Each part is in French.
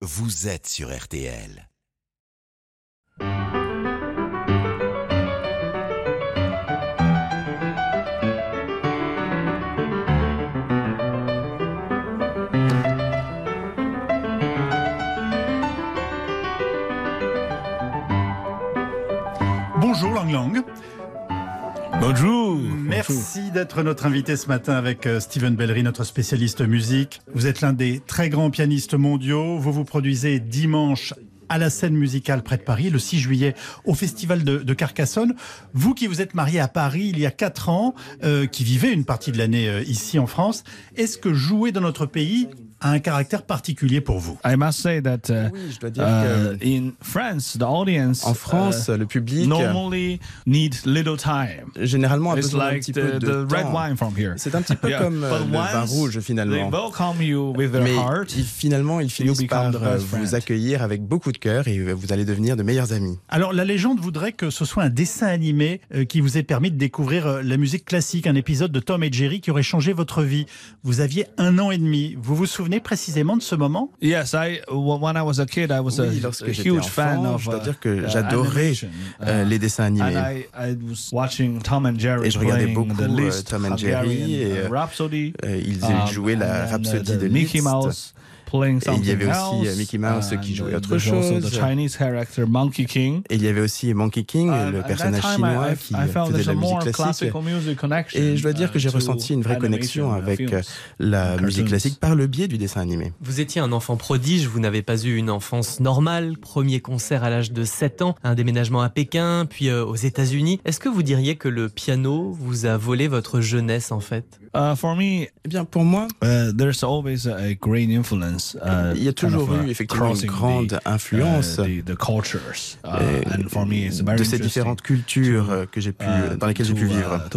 vous êtes sur RTL. Bonjour Lang Lang. Bonjour. Merci d'être notre invité ce matin avec euh, Steven Bellery, notre spécialiste musique. Vous êtes l'un des très grands pianistes mondiaux. Vous vous produisez dimanche à la scène musicale près de Paris, le 6 juillet, au festival de, Carcassonne. Vous qui vous êtes marié à Paris il y a 4 ans, euh, qui vivez une partie de l'année euh, ici en France, est-ce que jouer dans notre pays a un caractère particulier pour vous I must say that uh, Oui, je dois dire uh, que in France, the audience en France, uh, le public normally need little time. généralement a It's besoin d'un like petit the, peu de the red temps. wine from here. C'est un petit peu Yeah. comme euh, But le vin rouge They finalement. welcome you with their Mais heart. ils- finalement, ils finissent par euh, vous accueillir avec beaucoup de cœur et euh, vous allez devenir de meilleurs amis. Alors la légende voudrait que ce soit un dessin animé euh, qui vous ait permis de découvrir euh, la musique classique, un épisode de Tom et Jerry qui aurait changé votre vie. Vous aviez un an et demi. Vous vous souvenez précisément de ce moment? Yes, I when I was a kid, I was Oui, a, lorsque a j'étais huge enfant, fan of. je dois uh, dire que uh, j'adorais animation. euh, Uh, les dessins And animés. I, I was watching Tom and Jerry Et je regardais beaucoup, the euh, Tom and Jerry Hungarian, et, uh, euh, Rhapsody. Ils Um, jouaient la then, rhapsodie uh, de Mickey. Mouse playing Et il y avait aussi, euh, else, Mickey Mouse qui jouait uh, autre chose. The Chinese character Monkey King. Et il y avait aussi Monkey King, le personnage time, chinois I- qui I felt faisait de a la musique classique. classical music connection, Et je dois dire que j'ai uh, ressenti une vraie connexion animation, avec euh, films. la musique classique par le biais du dessin animé. Vous étiez un enfant prodige, vous n'avez pas eu une enfance normale, premier concert à l'âge de 7 ans, un déménagement à Pékin, puis euh, aux États-Unis. Est-ce que vous diriez que le piano vous a volé votre jeunesse en fait? Uh, for me, Eh bien, pour moi, uh, there's always a great influence. Uh, il y a toujours kind of, eu uh, effectivement une grande the, influence uh, the, the cultures. Uh, and for me, it's very de ces interesting différentes cultures euh, que j'ai pu, uh, dans lesquelles j'ai pu to, uh, vivre.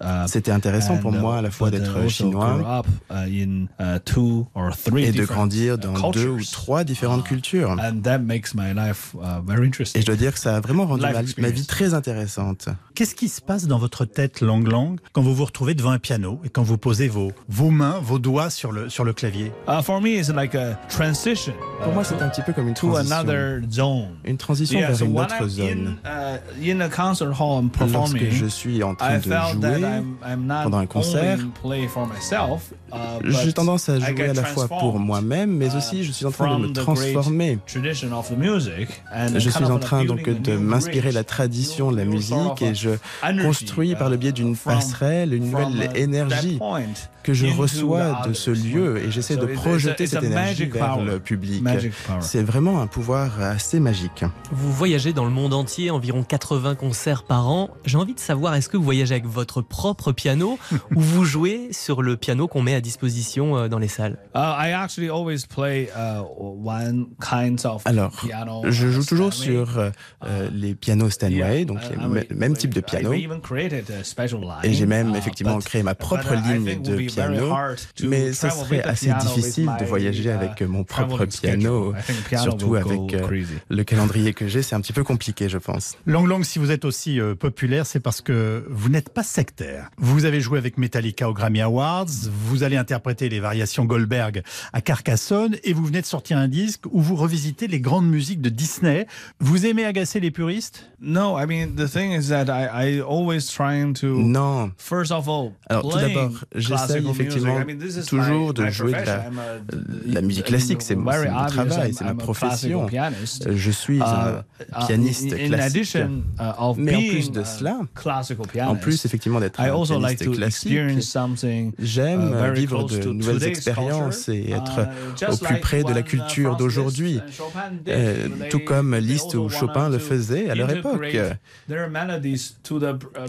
uh, C'était intéressant pour and, uh, moi à la fois uh, d'être also chinois grow up, uh, in, uh, two or three et de different, grandir uh, dans deux ou cultures. trois différentes cultures. And that makes my life uh, very interesting. Et je dois dire que ça a vraiment rendu Life ma, vie très intéressante. Qu'est-ce qui se passe dans votre tête Lang Lang quand vous vous retrouvez devant un piano et quand vous posez vos, vos mains, vos doigts sur le, sur le clavier? Uh, for me, it's like a transition. Pour moi, c'est un petit peu comme une to transition. another zone. Une transition Yeah, vers so une autre zone. in, uh, in a concert hall, I'm Lorsque performing. je suis en train I de jouer, I'm, I'm not pendant un concert, only play for myself, uh, j'ai tendance à jouer à la fois pour moi-même, mais uh, aussi je suis en train de me transformer. great tradition of the music and Je suis en train donc de m'inspirer la tradition de la musique et je construis par le biais d'une passerelle une nouvelle énergie que je reçois de ce lieu et j'essaie de it's- projeter cette énergie vers power. le public. C'est vraiment un pouvoir assez magique. Vous voyagez dans le monde entier, environ 80 concerts par an. J'ai envie de savoir, est-ce que vous voyagez avec votre propre piano ou vous jouez sur le piano qu'on met à disposition euh, dans les salles? Uh, I actually always play uh, one kind of Alors, piano. je joue toujours sur euh, euh, les pianos Steinway, donc uh, mean, même type de piano. even created a special line, Et j'ai même uh, effectivement créé ma propre uh, ligne de very piano, hard to mais ça travel serait assez difficile de my, voyager uh, avec mon propre piano, surtout avec euh, le calendrier que j'ai, c'est un petit peu compliqué, je pense. Lang Lang, si vous êtes aussi euh, populaire, c'est parce que vous n'êtes pas sectaire. Vous avez joué avec Metallica au Grammy Awards, vous allez interpréter les variations Goldberg à Carcassonne et vous venez de sortir un disque où vous revisitez les grandes musiques de Disney. Vous aimez agacer les puristes? No, I mean the thing is that I, I always trying to Non. first of all. Alors tout d'abord, j'essaye effectivement toujours de jouer de la, musique classique, c'est mon, travail, c'est ma profession. pianist. Je suis un Uh, pianiste classique. uh, Mais en plus de cela, En plus effectivement d'être un also like pianiste classique, j'aime uh, vivre de nouvelles expériences et être Uh, just au plus près de la culture d'aujourd'hui. Euh, tout comme Liszt ou Chopin le faisaient à leur époque.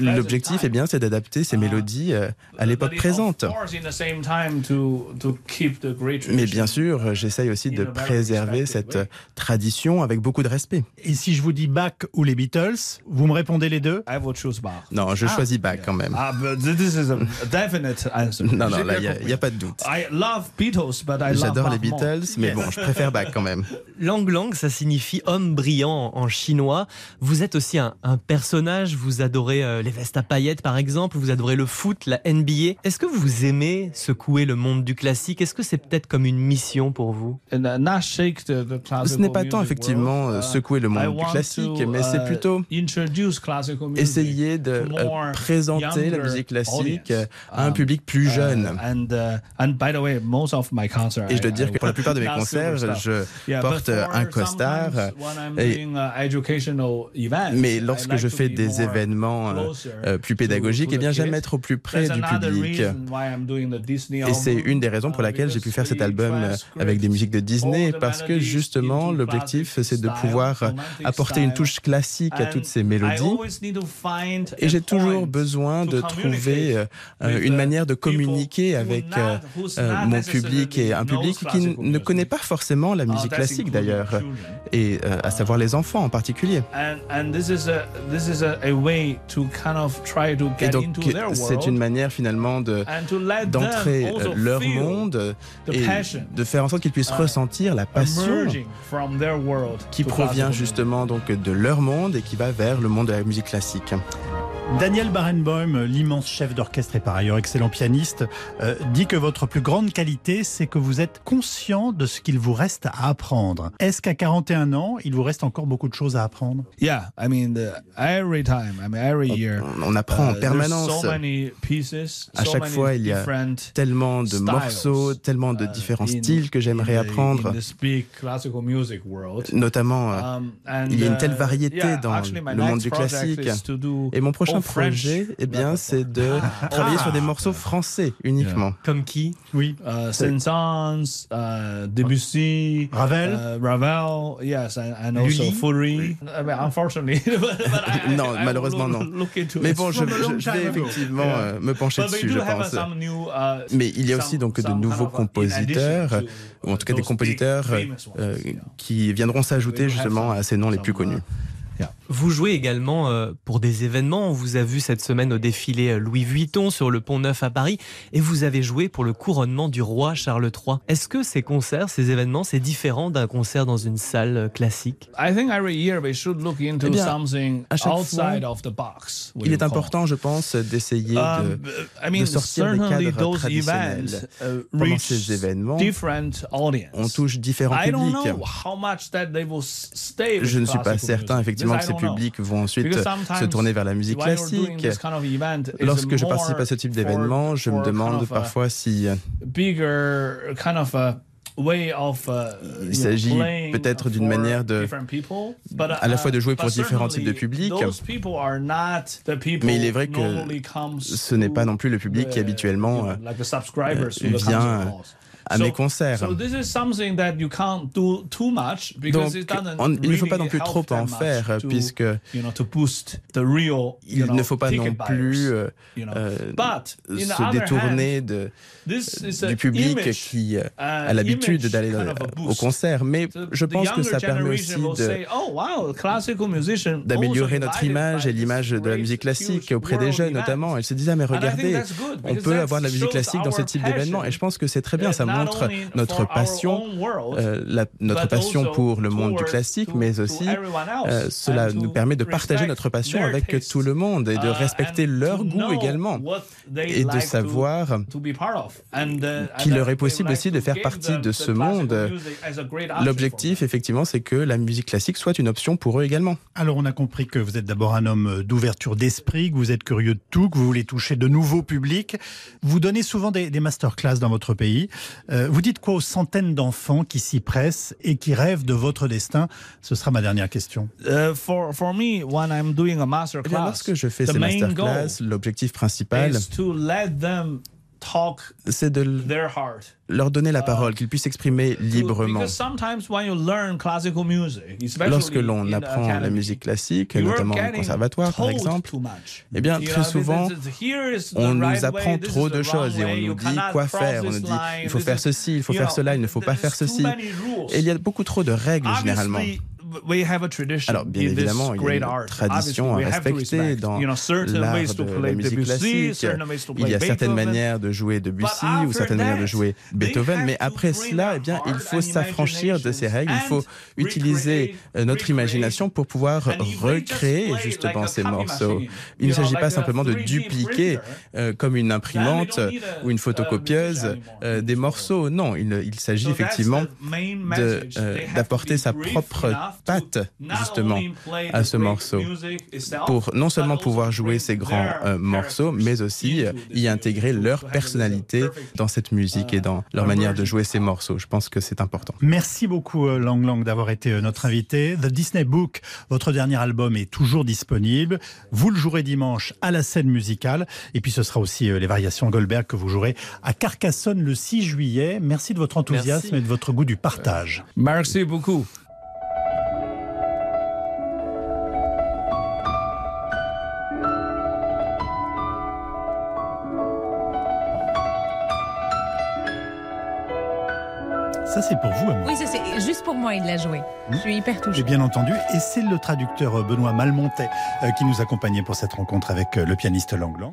L'objectif est bien, c'est d'adapter ces mélodies euh, à l'époque présente. Of course, in the same time to- to keep the great Mais tradition. bien sûr, j'essaye aussi de préserver cette way. tradition avec beaucoup de respect. Et si je vous dis Bach ou les Beatles, vous me répondez les deux? I would choose Bach. Non, je choisis Bach quand même. Ah, but this is a definite answer. Non, non, là, il n'y a, a pas de doute. I love Beatles, but I love J'adore les. Beatles, mais bon, je préfère Bach quand même. Lang Lang, ça signifie homme brillant en chinois. Vous êtes aussi un, un personnage, vous adorez euh, les vestes à paillettes par exemple, vous adorez le foot, la NBA. Est-ce que vous aimez aimez secouer le monde du classique Est-ce que c'est peut-être comme une mission pour vous? And, uh, not shake the- the Ce n'est pas tant effectivement euh, uh, secouer le monde du classique, to, mais c'est plutôt introduce classical music essayer de euh, présenter la musique classique euh, à un public plus jeune. and, uh, and by the way, most of my concerts, Et je dois dire que pour la plupart de mes concerts, je porte un costard. et- uh, Mais lorsque je fais des événements euh, euh, plus pédagogiques, eh bien j'aime être au plus près du public. Reason why I'm doing the Disney Et c'est une des raisons pour laquelle j'ai pu faire cet album euh, avec des musiques de Disney, parce que justement l'objectif c'est de pouvoir euh, apporter une touche classique à And toutes ces mélodies. Et j'ai toujours besoin de trouver euh, with une manière de communiquer avec mon public et un public qui ne music. connaît pas forcément la Uh, musique classique d'ailleurs, et à savoir les enfants en particulier. And, and this is a this is a, a way to kind of try to Et get donc into their c'est une manière finalement de d'entrer euh, leur monde et de faire en sorte qu'ils puissent uh, ressentir la passion qui provient justement donc de leur monde et qui va vers le monde de la musique classique. Daniel Barenboim, l'immense chef d'orchestre et par ailleurs excellent pianiste, euh, dit que votre plus grande qualité, c'est que vous êtes conscient de ce qu'il vous reste à apprendre. Est-ce qu'à 41 ans, il vous reste encore beaucoup de choses à apprendre? Yeah, I mean the, every time, I mean every year. On apprend en uh, permanence. there's So many pieces, À so chaque many fois, il y a different Tellement de styles, morceaux, tellement de uh, différents in- styles que j'aimerais apprendre. in this big classical music world. Notamment, euh, Um, and, il y a une uh, telle variété yeah, dans actually, my le monde du classique. is to do et mon prochain French projet, eh bien, c'est de travailler sur des morceaux français uniquement. Comme qui? Oui. uh, Saint-Saëns, uh, Debussy, Ravel. uh, Ravel, yes, and, and also unfortunately, but I, Non, I malheureusement, non. look into Mais it. bon, je, vais effectivement Yeah. euh, me pencher dessus, je have pense. uh, Mais il y a aussi donc de nouveaux uh, compositeurs, ou en tout cas des compositeurs euh, euh, qui viendront s'ajouter justement à ces noms les plus connus. Vous jouez également euh, pour des événements. On vous a vu cette semaine au défilé euh, Louis Vuitton sur le Pont Neuf à Paris et vous avez joué pour le couronnement du roi Charles III. Est-ce que ces concerts, ces événements, c'est différent d'un concert dans une salle euh, classique? I think every year we should look into Eh bien, something à chaque outside fois, of the box. we Il est important, je pense, d'essayer Um, de, I mean, de sortir des certainly cadres those traditionnels. events uh, Pendant reach ces événements, on touche différents I don't publics. know how much that they will s- stay with Je ne suis pas certain music. effectivement I ces publics vont ensuite se tourner vers la musique classique. Lorsque je participe à ce type d'événement, je me demande parfois si uh, know, s'agit peut-être d'une manière de- à la fois de jouer uh, pour but différents types de publics. Mais il est vrai que ce n'est pas non plus le public qui habituellement euh, vient. À So- mes concerts. So this is something that you can't do too much because Donc, on- il ne faut pas non plus trop en faire, to, puisque you know to boost the real you il know, ne faut pas non plus euh, you know. euh, But se détourner hand, de, du public image, qui a l'habitude d'aller kind of a au concert. Mais So je pense que ça permet aussi oh, wow, d'améliorer notre image et l'image de la musique classique auprès des jeunes notamment. Ils se disent ah mais regardez, on peut avoir de la musique classique dans ce type d'événement et je pense que c'est très bien. Ça montre notre passion, euh, la- notre passion pour le monde du classique, mais aussi euh, cela and to nous permet de partager respect notre passion their avec tout le monde et de Uh, respecter and leur to goût know également et de savoir to be part of. And, uh, qu'il leur est possible aussi de faire partie de the ce monde. L'objectif, effectivement, c'est que la musique classique soit une option pour eux également. Alors on a compris que vous êtes d'abord un homme d'ouverture d'esprit, que vous êtes curieux de tout, que vous voulez toucher de nouveaux publics. Vous donnez souvent des, des masterclass dans votre pays. Euh, vous dites quoi aux centaines d'enfants qui s'y pressent et qui rèvent de votre destin? Ce sera ma dernière question. Uh, for, for me, when I'm doing a master Eh bien, lorsque je fais the ces masterclass, l'objectif principal, c'est de l- their heart. leur donner la parole, qu'ils puissent s'exprimer librement. Because sometimes when you learn classical music, especially Lorsque l'on in apprend la musique classique, notamment au conservatoire par exemple, eh bien, très souvent, on nous apprend trop de choses et on nous dit quoi faire. On nous dit il faut faire ceci, il faut faire cela, il ne faut pas faire ceci. Et il y a beaucoup trop de règles généralement. Obviously, we have a tradition Alors, bien évidemment, il y a great une art. tradition à respecter respect, dans l'art de la musique Debussy, classique. certain ways to Il y a certaines Beethoven. manières de jouer Debussy But ou after certaines manières de that, jouer Beethoven, mais après cela, eh bien, il faut s'affranchir de ces règles, il faut utiliser euh, notre recreate imagination pour pouvoir recréer justement ces morceaux. Il ne s'agit pas simplement de 3D dupliquer euh, comme une imprimante ou une a photocopieuse euh, des morceaux. Non, il, il s'agit effectivement d'apporter sa propre patte justement à ce morceau pour non seulement pouvoir jouer ces grands their euh, morceaux, mais aussi euh, y intégrer music leur personnalité dans cette musique et dans leur uh, manière de jouer ces morceaux. Je pense que c'est important. Merci beaucoup euh, Lang Lang d'avoir été notre invité. The Disney Book, votre dernier album est toujours disponible. Vous le jouerez dimanche à la scène musicale et puis ce sera aussi les variations Goldberg que vous jouerez à Carcassonne le 6 juillet. Merci de votre enthousiasme Merci. et de votre goût du partage. Merci beaucoup. Ça c'est pour vous, Amour. Oui, ça, c'est juste pour moi, il l'a joué. Je suis hyper touchée. J'ai bien entendu. Et c'est le traducteur euh, Benoît Malmontet euh, qui nous accompagnait pour cette rencontre avec euh, le pianiste Lang Lang.